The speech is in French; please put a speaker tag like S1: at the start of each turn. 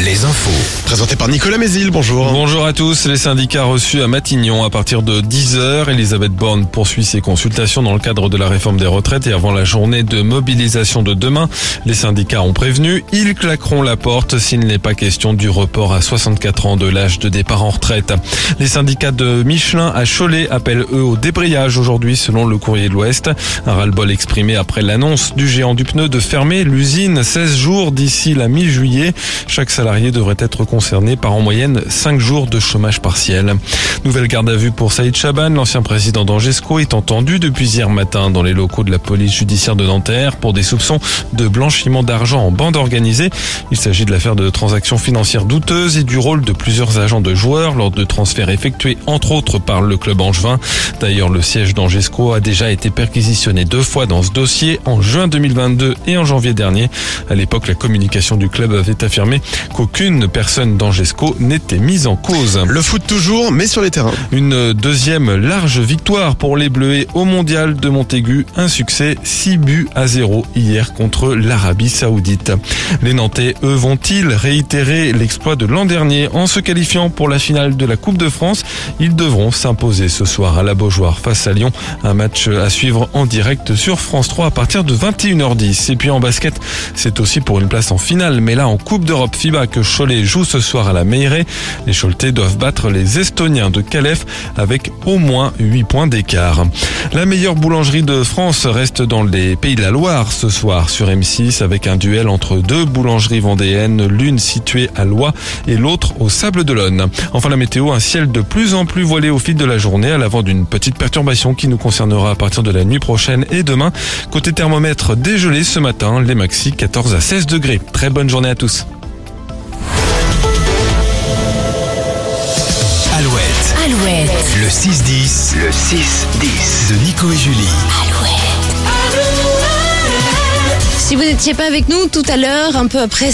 S1: les infos.
S2: Présenté par Nicolas Mézil, bonjour.
S3: Bonjour à tous. Les syndicats reçus à Matignon à partir de 10h. Elisabeth Borne poursuit ses consultations dans le cadre de la réforme des retraites et avant la journée de mobilisation de demain. Les syndicats ont prévenu, ils claqueront la porte s'il n'est pas question du report à 64 ans de l'âge de départ en retraite. Les syndicats de Michelin à Cholet appellent eux au débrayage aujourd'hui selon le courrier de l'Ouest. Un ras-le-bol exprimé après l'annonce du géant du pneu de fermer l'usine 16 jours d'ici la mi-juillet. Chaque salarié devrait être concerné par en moyenne 5 jours de chômage partiel. Nouvelle garde à vue pour Saïd Chaban, l'ancien président d'Angesco, est entendu depuis hier matin dans les locaux de la police judiciaire de Nanterre pour des soupçons de blanchiment d'argent en bande organisée. Il s'agit de l'affaire de transactions financières douteuses et du rôle de plusieurs agents de joueurs lors de transferts effectués entre autres par le club angevin. D'ailleurs, le siège d'Angesco a déjà été perquisitionné deux fois dans ce dossier en juin 2022 et en janvier dernier. À l'époque, la communication du club avait affirmé qu'aucune personne d'Angesco n'était mise en cause.
S2: Le foot toujours, mais sur les terrains.
S3: Une deuxième large victoire pour les Bleus au Mondial de Montaigu. Un succès 6 buts à 0 hier contre l'Arabie Saoudite. Les Nantais, eux, vont-ils réitérer l'exploit de l'an dernier en se qualifiant pour la finale de la Coupe de France? Ils devront s'imposer ce soir à la Beaujoire face à Lyon. Un match à suivre en direct sur France 3 à partir de 21h10. Et puis en basket, c'est aussi pour une place en finale, mais là en Coupe d'Europe FIBA que Cholet joue ce soir à la Meilleray. Les Choletais doivent battre les Estoniens de Calef avec au moins 8 points d'écart. La meilleure boulangerie de France reste dans les Pays de la Loire ce soir sur M6 avec un duel entre deux boulangeries vendéennes, l'une située à Loire et l'autre au Sable d'Olonne. Enfin la météo, un ciel de plus en plus voilé au fil de la journée à l'avant d'une petite perturbation qui nous concernera à partir de la nuit prochaine et demain. Côté thermomètre dégelé ce matin, les maxi 14 à 16 degrés. Très bonne journée à tous.
S1: Le 6-10, le 6-10 de Nico et Julie.
S4: Si vous n'étiez pas avec nous tout à l'heure, un peu après